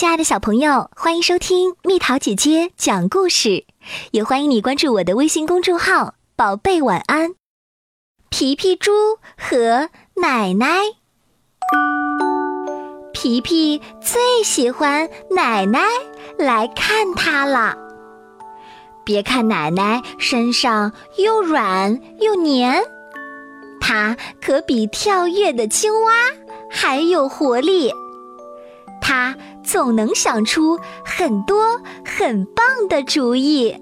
亲爱的小朋友，欢迎收听蜜桃姐姐讲故事，也欢迎你关注我的微信公众号“宝贝晚安”。皮皮猪和奶奶，皮皮最喜欢奶奶来看他了。别看奶奶身上又软又黏，它可比跳跃的青蛙还有活力。它总能想出很多很棒的主意。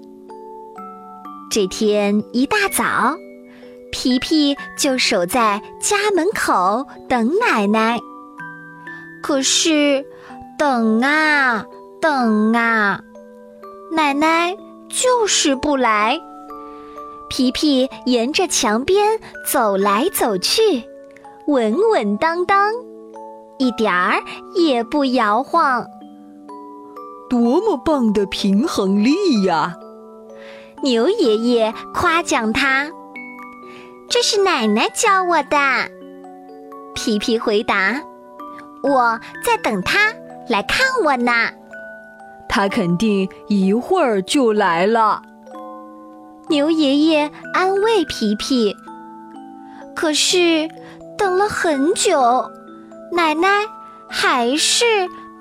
这天一大早，皮皮就守在家门口等奶奶。可是，等啊等啊，奶奶就是不来。皮皮沿着墙边走来走去，稳稳当当。一点儿也不摇晃，多么棒的平衡力呀！牛爷爷夸奖他：“这是奶奶教我的。”皮皮回答：“我在等他来看我呢。”他肯定一会儿就来了。牛爷爷安慰皮皮，可是等了很久。奶奶还是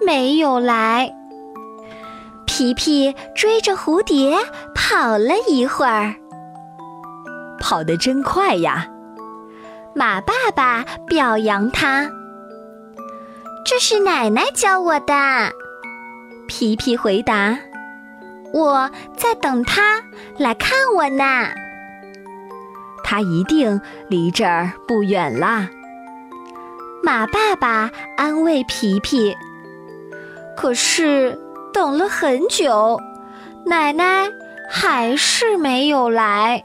没有来。皮皮追着蝴蝶跑了一会儿，跑得真快呀！马爸爸表扬他：“这是奶奶教我的。”皮皮回答：“我在等他来看我呢。”他一定离这儿不远啦。马爸爸安慰皮皮，可是等了很久，奶奶还是没有来。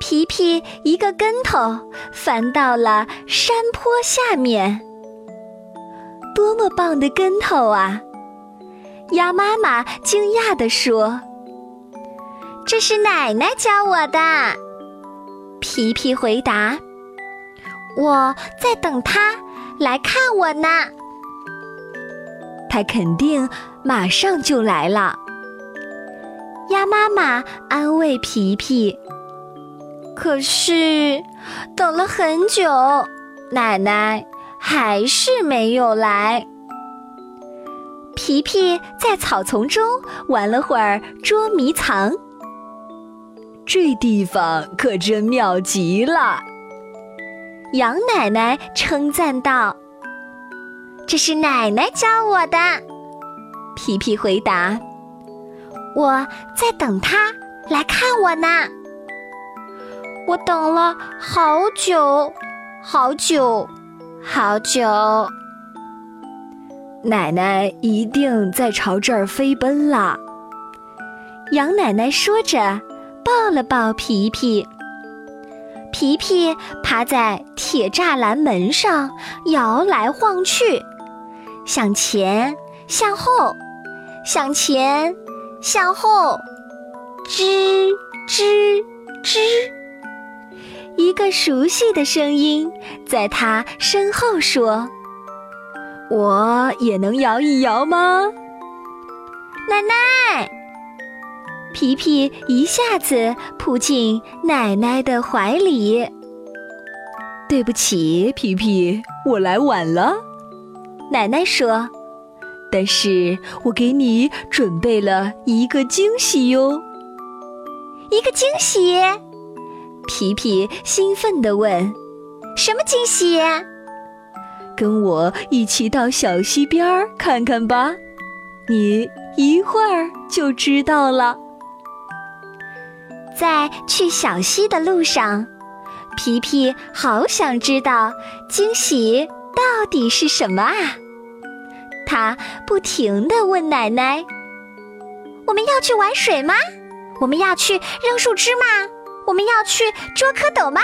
皮皮一个跟头翻到了山坡下面，多么棒的跟头啊！鸭妈妈惊讶地说：“这是奶奶教我的。”皮皮回答。我在等他来看我呢，他肯定马上就来了。鸭妈妈安慰皮皮，可是等了很久，奶奶还是没有来。皮皮在草丛中玩了会儿捉迷藏，这地方可真妙极了。杨奶奶称赞道：“这是奶奶教我的。”皮皮回答：“我在等她来看我呢。我等了好久，好久，好久。奶奶一定在朝这儿飞奔了。”杨奶奶说着，抱了抱皮皮。皮皮趴在铁栅栏门上摇来晃去，向前，向后，向前，向后，吱吱吱。一个熟悉的声音在他身后说：“我也能摇一摇吗？”奶奶。皮皮一下子扑进奶奶的怀里。对不起，皮皮，我来晚了。奶奶说：“但是我给你准备了一个惊喜哟。”一个惊喜？皮皮兴奋地问：“什么惊喜？”跟我一起到小溪边儿看看吧，你一会儿就知道了。在去小溪的路上，皮皮好想知道惊喜到底是什么啊！他不停地问奶奶：“我们要去玩水吗？我们要去扔树枝吗？我们要去捉蝌蚪吗？”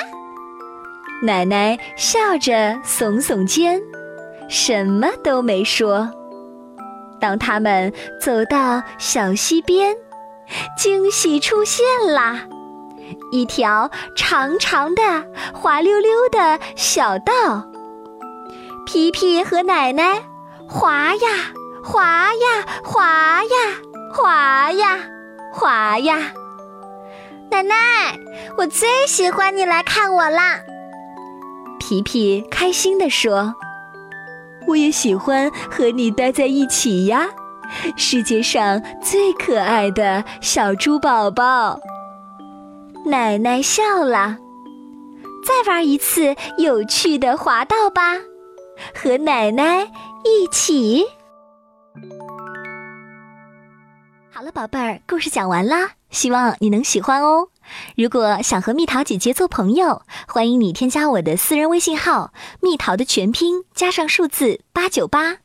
奶奶笑着耸耸肩，什么都没说。当他们走到小溪边，惊喜出现啦！一条长长的、滑溜溜的小道。皮皮和奶奶滑呀滑呀滑呀滑呀滑呀！奶奶，我最喜欢你来看我啦！皮皮开心地说：“我也喜欢和你待在一起呀，世界上最可爱的小猪宝宝。”奶奶笑了。再玩一次有趣的滑道吧，和奶奶一起。好了，宝贝儿，故事讲完啦，希望你能喜欢哦。如果想和蜜桃姐姐做朋友，欢迎你添加我的私人微信号“蜜桃”的全拼加上数字八九八。